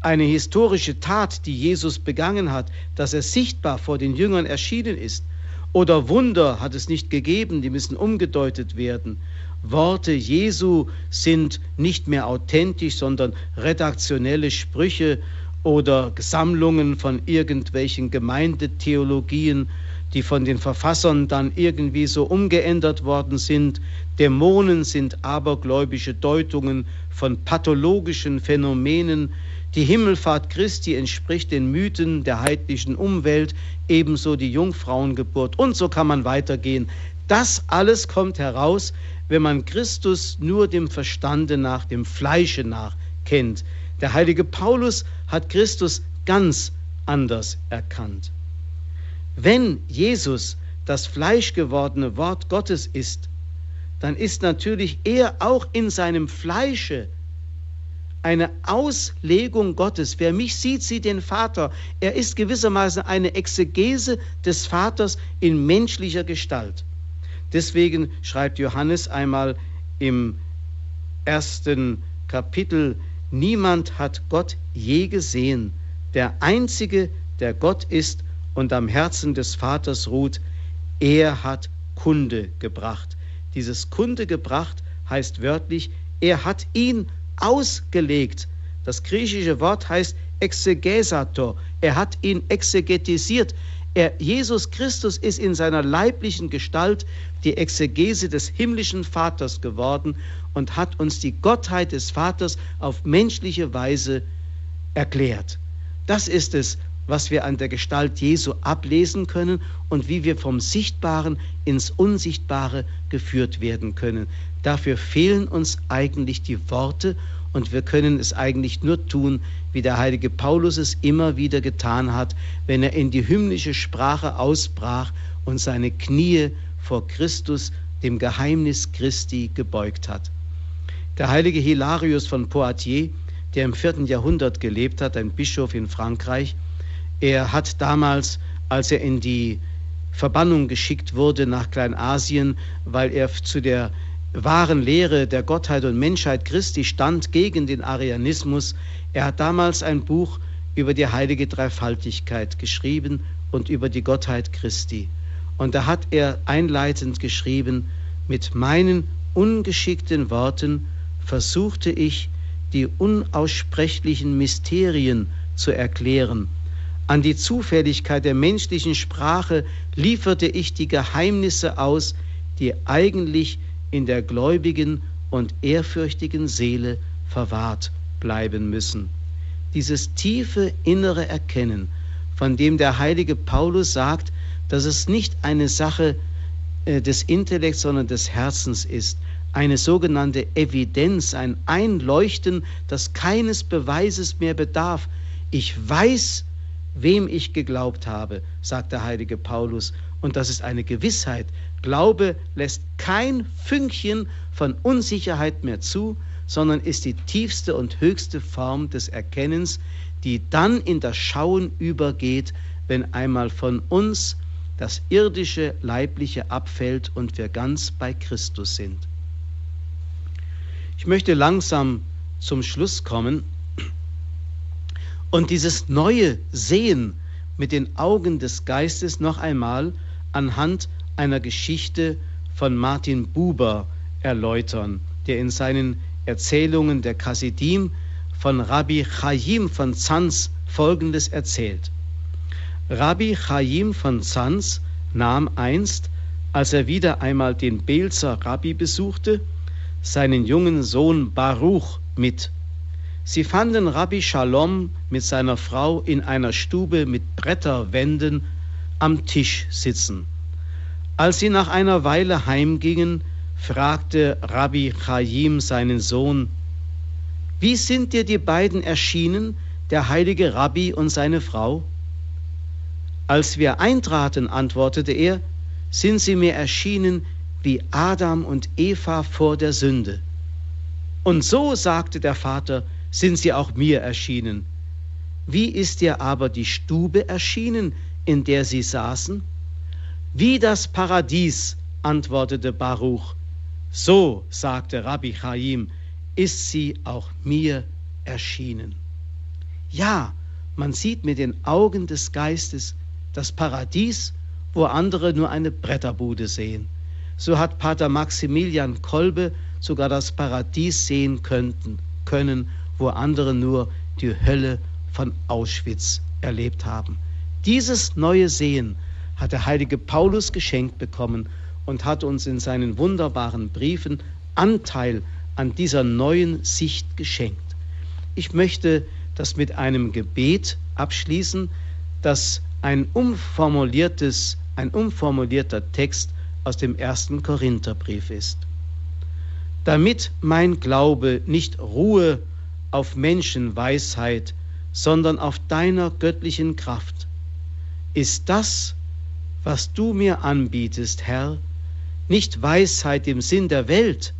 eine historische Tat, die Jesus begangen hat, dass er sichtbar vor den Jüngern erschienen ist. Oder Wunder hat es nicht gegeben, die müssen umgedeutet werden. Worte Jesu sind nicht mehr authentisch, sondern redaktionelle Sprüche oder Sammlungen von irgendwelchen Gemeindetheologien, die von den Verfassern dann irgendwie so umgeändert worden sind. Dämonen sind abergläubische Deutungen von pathologischen Phänomenen, die Himmelfahrt Christi entspricht den Mythen der heidnischen Umwelt, ebenso die Jungfrauengeburt und so kann man weitergehen. Das alles kommt heraus, wenn man Christus nur dem Verstande nach, dem Fleische nach kennt. Der heilige Paulus hat Christus ganz anders erkannt. Wenn Jesus das fleischgewordene Wort Gottes ist, dann ist natürlich er auch in seinem Fleische eine Auslegung Gottes. Wer mich sieht, sieht den Vater. Er ist gewissermaßen eine Exegese des Vaters in menschlicher Gestalt. Deswegen schreibt Johannes einmal im ersten Kapitel, niemand hat Gott je gesehen. Der Einzige, der Gott ist und am Herzen des Vaters ruht, er hat Kunde gebracht. Dieses Kunde gebracht heißt wörtlich, er hat ihn ausgelegt. Das griechische Wort heißt exegesator. Er hat ihn exegetisiert. Er, Jesus Christus ist in seiner leiblichen Gestalt die Exegese des himmlischen Vaters geworden und hat uns die Gottheit des Vaters auf menschliche Weise erklärt. Das ist es, was wir an der Gestalt Jesu ablesen können und wie wir vom Sichtbaren ins Unsichtbare geführt werden können. Dafür fehlen uns eigentlich die Worte und wir können es eigentlich nur tun, wie der heilige Paulus es immer wieder getan hat, wenn er in die hymnische Sprache ausbrach und seine Knie vor Christus, dem Geheimnis Christi, gebeugt hat. Der heilige Hilarius von Poitiers, der im vierten Jahrhundert gelebt hat, ein Bischof in Frankreich, er hat damals, als er in die Verbannung geschickt wurde nach Kleinasien, weil er zu der wahren Lehre der Gottheit und Menschheit Christi stand gegen den Arianismus. Er hat damals ein Buch über die heilige Dreifaltigkeit geschrieben und über die Gottheit Christi. Und da hat er einleitend geschrieben, mit meinen ungeschickten Worten versuchte ich, die unaussprechlichen Mysterien zu erklären an die Zufälligkeit der menschlichen Sprache lieferte ich die Geheimnisse aus, die eigentlich in der gläubigen und ehrfürchtigen Seele verwahrt bleiben müssen. Dieses tiefe innere Erkennen, von dem der heilige Paulus sagt, dass es nicht eine Sache äh, des Intellekts, sondern des Herzens ist, eine sogenannte Evidenz, ein Einleuchten, das keines Beweises mehr bedarf. Ich weiß, wem ich geglaubt habe, sagt der heilige Paulus. Und das ist eine Gewissheit. Glaube lässt kein Fünkchen von Unsicherheit mehr zu, sondern ist die tiefste und höchste Form des Erkennens, die dann in das Schauen übergeht, wenn einmal von uns das irdische, leibliche abfällt und wir ganz bei Christus sind. Ich möchte langsam zum Schluss kommen und dieses neue Sehen mit den Augen des Geistes noch einmal anhand einer Geschichte von Martin Buber erläutern, der in seinen Erzählungen der Chassidim von Rabbi Chaim von Zanz Folgendes erzählt. Rabbi Chaim von Zanz nahm einst, als er wieder einmal den Belzer Rabbi besuchte, seinen jungen Sohn Baruch mit. Sie fanden Rabbi Shalom mit seiner Frau in einer Stube mit Bretterwänden am Tisch sitzen. Als sie nach einer Weile heimgingen, fragte Rabbi Chaim seinen Sohn, Wie sind dir die beiden erschienen, der heilige Rabbi und seine Frau? Als wir eintraten, antwortete er, sind sie mir erschienen wie Adam und Eva vor der Sünde. Und so, sagte der Vater, sind sie auch mir erschienen. Wie ist dir aber die Stube erschienen, in der sie saßen? Wie das Paradies, antwortete Baruch. So, sagte Rabbi Chaim, ist sie auch mir erschienen. Ja, man sieht mit den Augen des Geistes das Paradies, wo andere nur eine Bretterbude sehen. So hat Pater Maximilian Kolbe sogar das Paradies sehen könnten, können, wo andere nur die Hölle von Auschwitz erlebt haben. Dieses neue Sehen hat der heilige Paulus geschenkt bekommen und hat uns in seinen wunderbaren Briefen Anteil an dieser neuen Sicht geschenkt. Ich möchte das mit einem Gebet abschließen, das ein umformuliertes, ein umformulierter Text aus dem ersten Korintherbrief ist. Damit mein Glaube nicht ruhe auf Menschenweisheit, sondern auf deiner göttlichen Kraft, ist das, was du mir anbietest, Herr, nicht Weisheit im Sinn der Welt,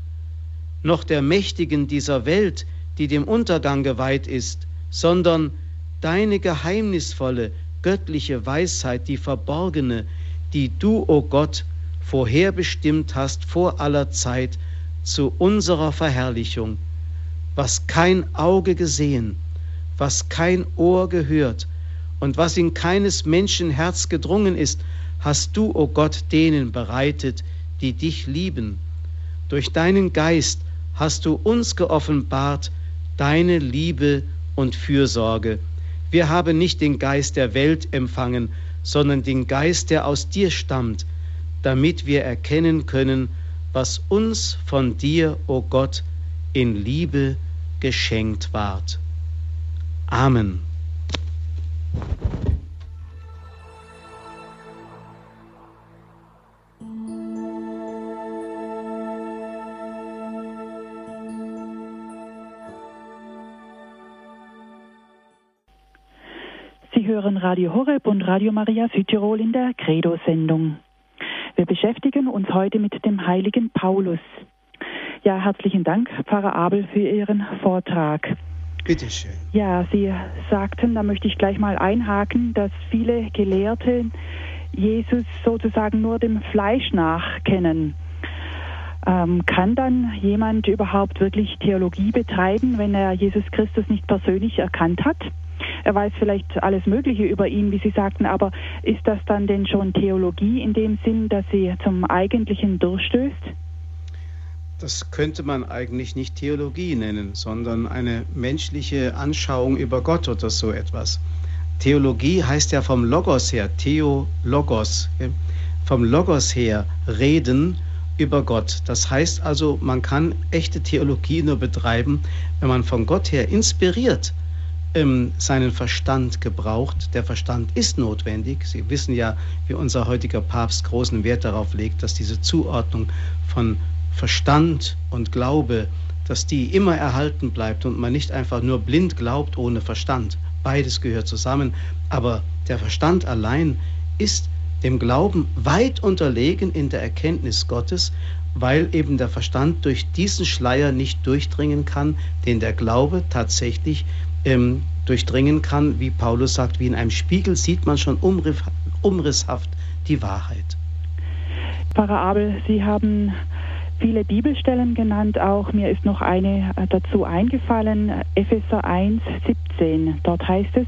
noch der Mächtigen dieser Welt, die dem Untergang geweiht ist, sondern deine geheimnisvolle, göttliche Weisheit, die verborgene, die du, o oh Gott, vorherbestimmt hast vor aller Zeit zu unserer Verherrlichung, was kein Auge gesehen, was kein Ohr gehört und was in keines Menschen Herz gedrungen ist, hast du, o oh Gott, denen bereitet, die dich lieben. Durch deinen Geist hast du uns geoffenbart deine Liebe und Fürsorge. Wir haben nicht den Geist der Welt empfangen, sondern den Geist, der aus dir stammt, damit wir erkennen können, was uns von dir, o oh Gott, in Liebe geschenkt ward. Amen. Sie hören Radio Horeb und Radio Maria Südtirol in der Credo-Sendung. Wir beschäftigen uns heute mit dem heiligen Paulus. Ja, herzlichen Dank, Pfarrer Abel, für Ihren Vortrag. Bitte schön. Ja, Sie sagten, da möchte ich gleich mal einhaken, dass viele Gelehrte Jesus sozusagen nur dem Fleisch nach kennen. Ähm, kann dann jemand überhaupt wirklich Theologie betreiben, wenn er Jesus Christus nicht persönlich erkannt hat? Er weiß vielleicht alles Mögliche über ihn, wie Sie sagten, aber ist das dann denn schon Theologie in dem Sinn, dass sie zum Eigentlichen durchstößt? Das könnte man eigentlich nicht Theologie nennen, sondern eine menschliche Anschauung über Gott oder so etwas. Theologie heißt ja vom Logos her, Theologos, vom Logos her reden über Gott. Das heißt also, man kann echte Theologie nur betreiben, wenn man von Gott her inspiriert ähm, seinen Verstand gebraucht. Der Verstand ist notwendig. Sie wissen ja, wie unser heutiger Papst großen Wert darauf legt, dass diese Zuordnung von Verstand und Glaube dass die immer erhalten bleibt und man nicht einfach nur blind glaubt ohne Verstand. Beides gehört zusammen. Aber der Verstand allein ist dem Glauben weit unterlegen in der Erkenntnis Gottes, weil eben der Verstand durch diesen Schleier nicht durchdringen kann, den der Glaube tatsächlich ähm, durchdringen kann. Wie Paulus sagt, wie in einem Spiegel sieht man schon umrisshaft die Wahrheit. Pfarrer Abel, Sie haben viele Bibelstellen genannt, auch mir ist noch eine äh, dazu eingefallen, Epheser 1, 17. Dort heißt es,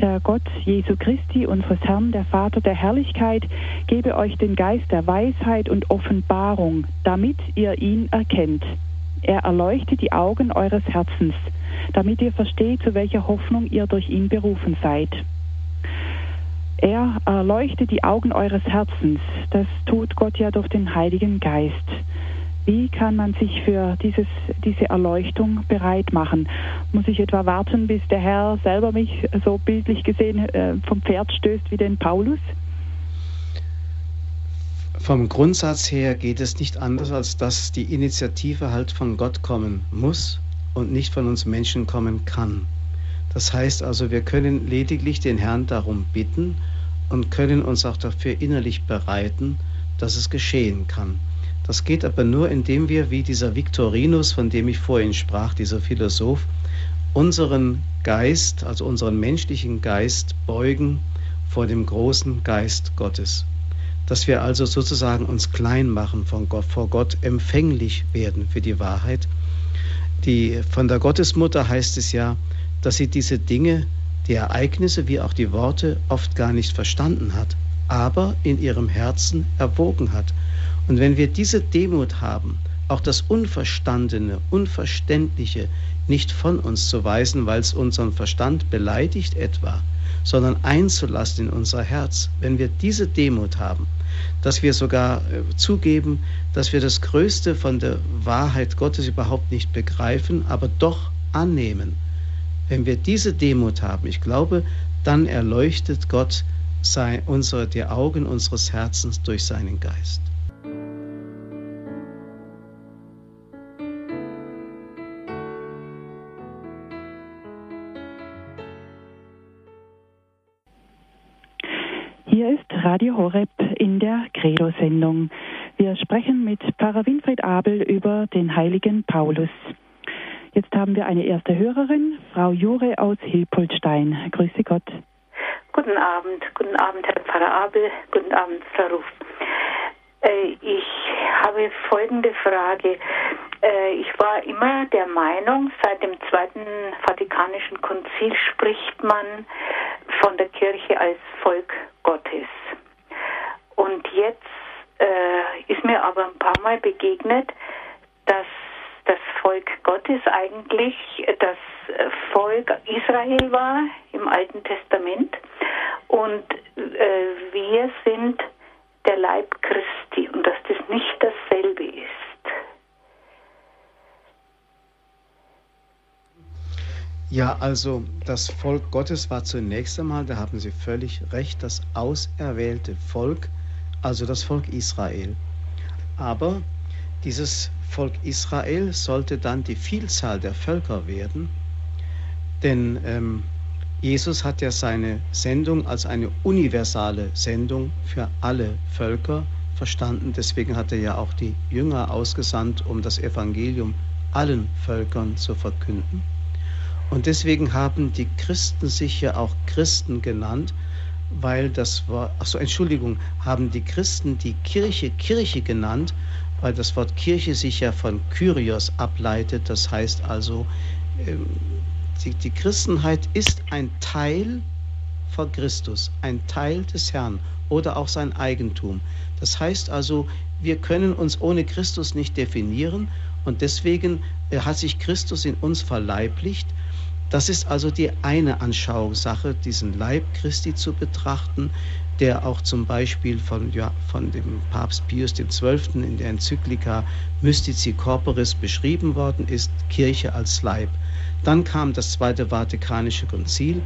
der Gott Jesu Christi, unseres Herrn, der Vater der Herrlichkeit, gebe euch den Geist der Weisheit und Offenbarung, damit ihr ihn erkennt. Er erleuchtet die Augen eures Herzens, damit ihr versteht, zu welcher Hoffnung ihr durch ihn berufen seid. Er erleuchtet die Augen eures Herzens. Das tut Gott ja durch den Heiligen Geist. Wie kann man sich für dieses, diese Erleuchtung bereit machen? Muss ich etwa warten, bis der Herr selber mich so bildlich gesehen äh, vom Pferd stößt wie den Paulus? Vom Grundsatz her geht es nicht anders, als dass die Initiative halt von Gott kommen muss und nicht von uns Menschen kommen kann. Das heißt also, wir können lediglich den Herrn darum bitten und können uns auch dafür innerlich bereiten, dass es geschehen kann. Das geht aber nur, indem wir, wie dieser Victorinus, von dem ich vorhin sprach, dieser Philosoph, unseren Geist, also unseren menschlichen Geist beugen vor dem großen Geist Gottes. Dass wir also sozusagen uns klein machen von Gott, vor Gott, empfänglich werden für die Wahrheit. Die, von der Gottesmutter heißt es ja, dass sie diese Dinge, die Ereignisse wie auch die Worte oft gar nicht verstanden hat, aber in ihrem Herzen erwogen hat und wenn wir diese Demut haben, auch das Unverstandene, Unverständliche nicht von uns zu weisen, weil es unseren Verstand beleidigt etwa, sondern einzulassen in unser Herz, wenn wir diese Demut haben, dass wir sogar äh, zugeben, dass wir das Größte von der Wahrheit Gottes überhaupt nicht begreifen, aber doch annehmen. Wenn wir diese Demut haben, ich glaube, dann erleuchtet Gott sei, unsere, die Augen unseres Herzens durch seinen Geist. Radio Horeb in der Credo-Sendung. Wir sprechen mit Pfarrer Winfried Abel über den heiligen Paulus. Jetzt haben wir eine erste Hörerin, Frau Jure aus Hilpoltstein. Grüße Gott. Guten Abend, guten Abend, Herr Pfarrer Abel, guten Abend, Frau Ruf. Äh, ich habe folgende Frage. Äh, ich war immer der Meinung, seit dem Zweiten Vatikanischen Konzil spricht man von der Kirche als Volk Gottes. Und jetzt äh, ist mir aber ein paar Mal begegnet, dass das Volk Gottes eigentlich das Volk Israel war im Alten Testament und äh, wir sind der Leib Christi und dass das nicht dasselbe ist. Ja, also das Volk Gottes war zunächst einmal, da haben Sie völlig recht, das auserwählte Volk, also das Volk Israel. Aber dieses Volk Israel sollte dann die Vielzahl der Völker werden, denn ähm, Jesus hat ja seine Sendung als eine universale Sendung für alle Völker verstanden. Deswegen hat er ja auch die Jünger ausgesandt, um das Evangelium allen Völkern zu verkünden. Und deswegen haben die Christen sich ja auch Christen genannt, weil das Wort, achso, Entschuldigung, haben die Christen die Kirche Kirche genannt, weil das Wort Kirche sich ja von Kyrios ableitet. Das heißt also, ähm, die, die Christenheit ist ein Teil von Christus, ein Teil des Herrn oder auch sein Eigentum. Das heißt also, wir können uns ohne Christus nicht definieren und deswegen äh, hat sich Christus in uns verleiblicht das ist also die eine Anschauungssache, diesen Leib Christi zu betrachten, der auch zum Beispiel von, ja, von dem Papst Pius XII. in der Enzyklika Mystici Corporis beschrieben worden ist, Kirche als Leib. Dann kam das Zweite Vatikanische Konzil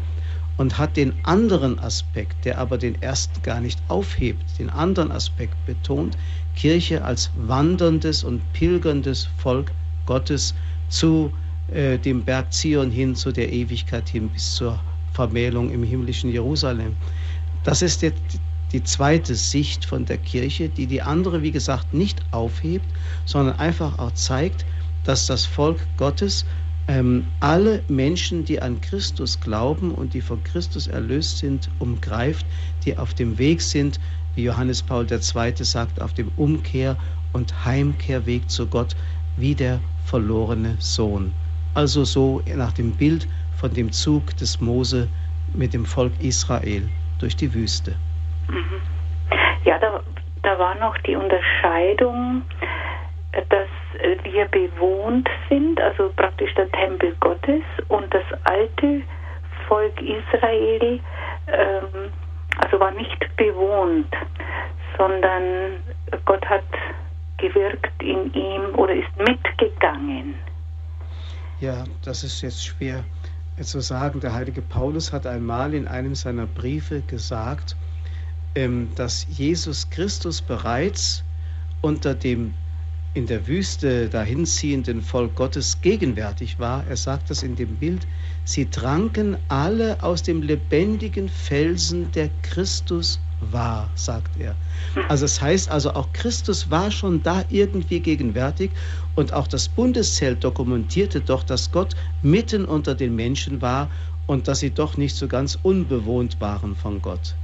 und hat den anderen Aspekt, der aber den ersten gar nicht aufhebt, den anderen Aspekt betont, Kirche als wanderndes und pilgerndes Volk Gottes, zu äh, dem Berg Zion hin, zu der Ewigkeit hin, bis zur Vermählung im himmlischen Jerusalem. Das ist die, die zweite Sicht von der Kirche, die die andere, wie gesagt, nicht aufhebt, sondern einfach auch zeigt, dass das Volk Gottes ähm, alle Menschen, die an Christus glauben und die von Christus erlöst sind, umgreift, die auf dem Weg sind, wie Johannes Paul II. sagt, auf dem Umkehr- und Heimkehrweg zu Gott, wie der verlorene Sohn. Also so nach dem Bild von dem Zug des Mose mit dem Volk Israel durch die Wüste. Mhm. Ja, da, da war noch die Unterscheidung, dass wir bewohnt sind, also praktisch der Tempel Gottes und das alte Volk Israel, ähm, also war nicht bewohnt, sondern Gott hat gewirkt in ihm oder ist mitgegangen. Ja, das ist jetzt schwer zu sagen. Der heilige Paulus hat einmal in einem seiner Briefe gesagt, ähm, dass Jesus Christus bereits unter dem in der Wüste dahinziehenden Volk Gottes gegenwärtig war. Er sagt das in dem Bild, sie tranken alle aus dem lebendigen Felsen, der Christus war, sagt er. Also das heißt also, auch Christus war schon da irgendwie gegenwärtig und auch das Bundeszelt dokumentierte doch, dass Gott mitten unter den Menschen war und dass sie doch nicht so ganz unbewohnt waren von Gott.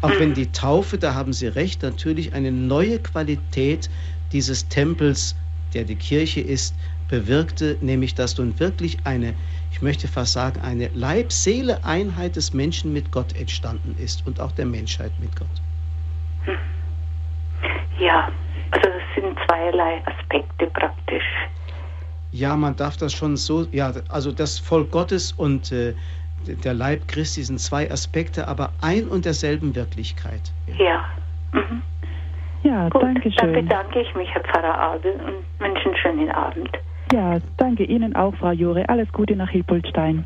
Auch wenn die Taufe, da haben Sie recht, natürlich eine neue Qualität dieses Tempels, der die Kirche ist, bewirkte, nämlich dass nun wirklich eine, ich möchte fast sagen, eine Leib-Seele-Einheit des Menschen mit Gott entstanden ist und auch der Menschheit mit Gott. Ja, also das sind zweierlei Aspekte praktisch. Ja, man darf das schon so, ja, also das Volk Gottes und äh, der Leib Christi sind zwei Aspekte, aber ein und derselben Wirklichkeit. Ja. ja. Mhm. Ja, Gut, danke schön. Dann bedanke ich mich, Herr Pfarrer Abel, und wünsche einen schönen Abend. Ja, danke Ihnen auch, Frau Jure. Alles Gute nach Hilpoltstein.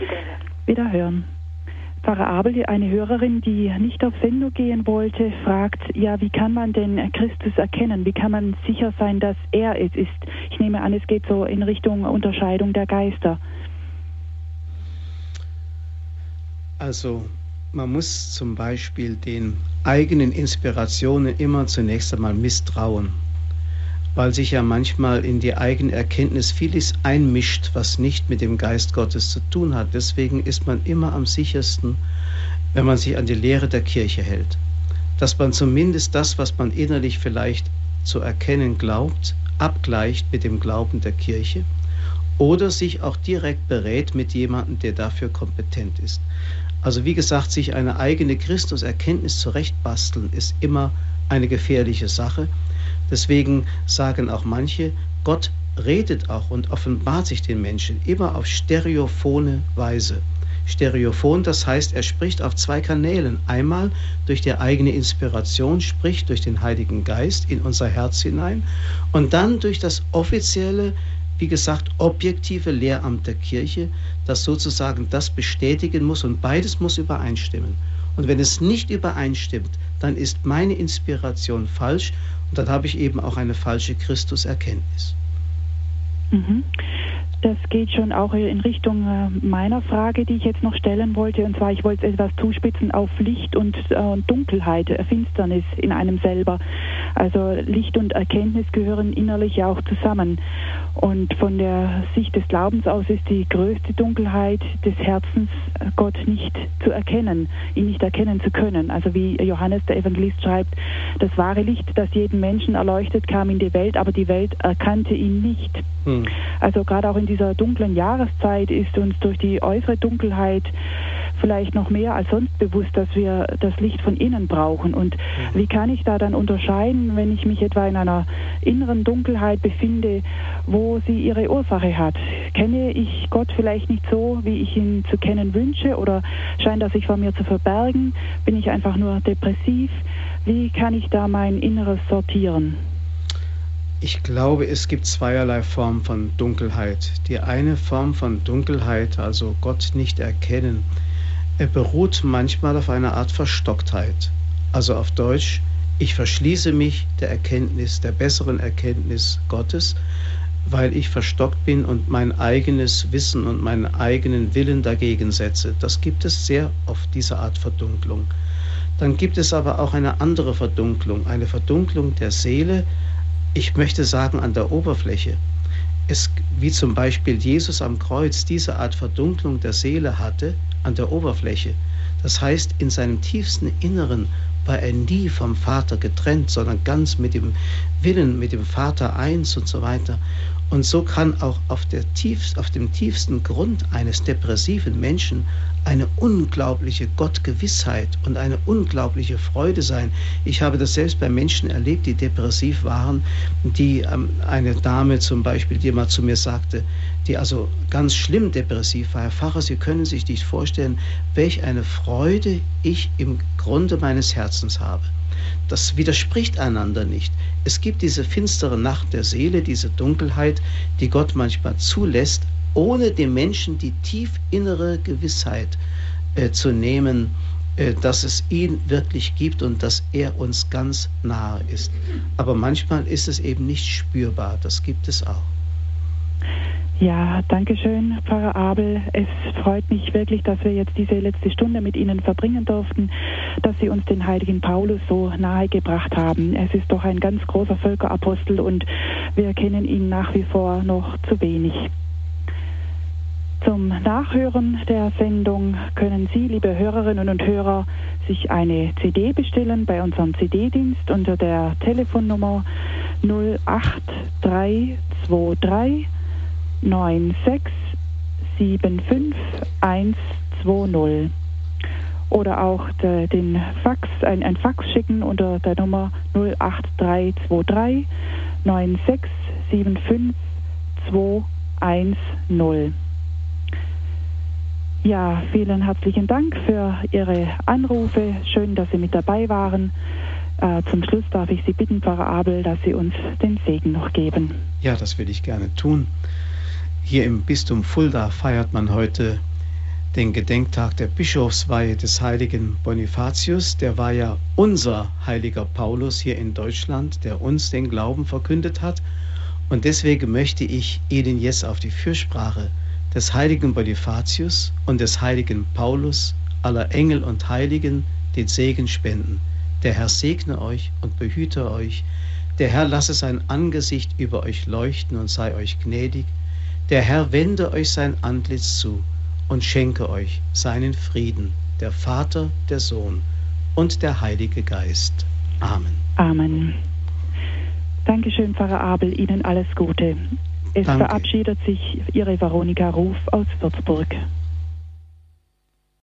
Wiederhören. Wiederhören. Pfarrer Abel, eine Hörerin, die nicht auf Sendung gehen wollte, fragt, ja, wie kann man denn Christus erkennen? Wie kann man sicher sein, dass er es ist? Ich nehme an, es geht so in Richtung Unterscheidung der Geister. Also man muss zum Beispiel den eigenen Inspirationen immer zunächst einmal misstrauen, weil sich ja manchmal in die eigene Erkenntnis vieles einmischt, was nicht mit dem Geist Gottes zu tun hat. Deswegen ist man immer am sichersten, wenn man sich an die Lehre der Kirche hält, dass man zumindest das, was man innerlich vielleicht zu erkennen glaubt, abgleicht mit dem Glauben der Kirche oder sich auch direkt berät mit jemandem, der dafür kompetent ist. Also wie gesagt, sich eine eigene Christuserkenntnis zurechtbasteln ist immer eine gefährliche Sache. Deswegen sagen auch manche, Gott redet auch und offenbart sich den Menschen immer auf stereophone Weise. Stereophon, das heißt, er spricht auf zwei Kanälen. Einmal durch die eigene Inspiration, sprich durch den Heiligen Geist in unser Herz hinein und dann durch das offizielle wie gesagt, objektive Lehramt der Kirche, das sozusagen das bestätigen muss und beides muss übereinstimmen. Und wenn es nicht übereinstimmt, dann ist meine Inspiration falsch dann habe ich eben auch eine falsche Christuserkenntnis. Mhm. Das geht schon auch in Richtung äh, meiner Frage, die ich jetzt noch stellen wollte. Und zwar, ich wollte etwas zuspitzen auf Licht und äh, Dunkelheit, äh, Finsternis in einem selber. Also Licht und Erkenntnis gehören innerlich ja auch zusammen. Und von der Sicht des Glaubens aus ist die größte Dunkelheit des Herzens, Gott nicht zu erkennen, ihn nicht erkennen zu können. Also wie Johannes der Evangelist schreibt, das wahre Licht, das jeden Menschen erleuchtet, kam in die Welt, aber die Welt erkannte ihn nicht. Hm. Also gerade auch in dieser dunklen Jahreszeit ist uns durch die äußere Dunkelheit vielleicht noch mehr als sonst bewusst, dass wir das Licht von innen brauchen. Und mhm. wie kann ich da dann unterscheiden, wenn ich mich etwa in einer inneren Dunkelheit befinde, wo sie ihre Ursache hat? Kenne ich Gott vielleicht nicht so, wie ich ihn zu kennen wünsche oder scheint er sich vor mir zu verbergen? Bin ich einfach nur depressiv? Wie kann ich da mein Inneres sortieren? Ich glaube, es gibt zweierlei Formen von Dunkelheit. Die eine Form von Dunkelheit, also Gott nicht erkennen, er beruht manchmal auf einer Art Verstocktheit. Also auf Deutsch, ich verschließe mich der Erkenntnis, der besseren Erkenntnis Gottes. weil ich verstockt bin und mein eigenes Wissen und meinen eigenen Willen dagegen setze. Das gibt es sehr oft, diese Art Verdunklung. Dann gibt es aber auch eine andere Verdunklung, eine Verdunklung der Seele, ich möchte sagen an der Oberfläche. Es, wie zum Beispiel Jesus am Kreuz diese Art Verdunklung der Seele hatte an der Oberfläche. Das heißt, in seinem tiefsten Inneren war er nie vom Vater getrennt, sondern ganz mit dem Willen, mit dem Vater eins und so weiter. Und so kann auch auf, tiefst, auf dem tiefsten Grund eines depressiven Menschen eine unglaubliche Gottgewissheit und eine unglaubliche Freude sein. Ich habe das selbst bei Menschen erlebt, die depressiv waren, die ähm, eine Dame zum Beispiel, die mal zu mir sagte, die also ganz schlimm depressiv war, Herr Pfarrer, Sie können sich nicht vorstellen, welch eine Freude ich im Grunde meines Herzens habe. Das widerspricht einander nicht. Es gibt diese finstere Nacht der Seele, diese Dunkelheit, die Gott manchmal zulässt, ohne dem Menschen die tief innere Gewissheit äh, zu nehmen, äh, dass es ihn wirklich gibt und dass er uns ganz nahe ist. Aber manchmal ist es eben nicht spürbar. Das gibt es auch. Ja, danke schön, Pfarrer Abel. Es freut mich wirklich, dass wir jetzt diese letzte Stunde mit Ihnen verbringen durften, dass Sie uns den heiligen Paulus so nahe gebracht haben. Es ist doch ein ganz großer Völkerapostel und wir kennen ihn nach wie vor noch zu wenig. Zum Nachhören der Sendung können Sie, liebe Hörerinnen und Hörer, sich eine CD bestellen bei unserem CD-Dienst unter der Telefonnummer 08323 9675120 oder auch de, den Fax, ein, ein Fax schicken unter der Nummer 08323 9675210. Ja, vielen herzlichen Dank für Ihre Anrufe. Schön, dass Sie mit dabei waren. Äh, zum Schluss darf ich Sie bitten, Pfarrer Abel, dass Sie uns den Segen noch geben. Ja, das will ich gerne tun. Hier im Bistum Fulda feiert man heute den Gedenktag der Bischofsweihe des heiligen Bonifatius. Der war ja unser heiliger Paulus hier in Deutschland, der uns den Glauben verkündet hat. Und deswegen möchte ich Ihnen jetzt auf die Fürsprache des heiligen Bonifatius und des heiligen Paulus, aller Engel und Heiligen, den Segen spenden. Der Herr segne euch und behüte euch. Der Herr lasse sein Angesicht über euch leuchten und sei euch gnädig. Der Herr wende euch sein Antlitz zu und schenke euch seinen Frieden, der Vater, der Sohn und der Heilige Geist. Amen. Amen. Dankeschön, Pfarrer Abel. Ihnen alles Gute. Es Danke. verabschiedet sich Ihre Veronika Ruf aus Würzburg.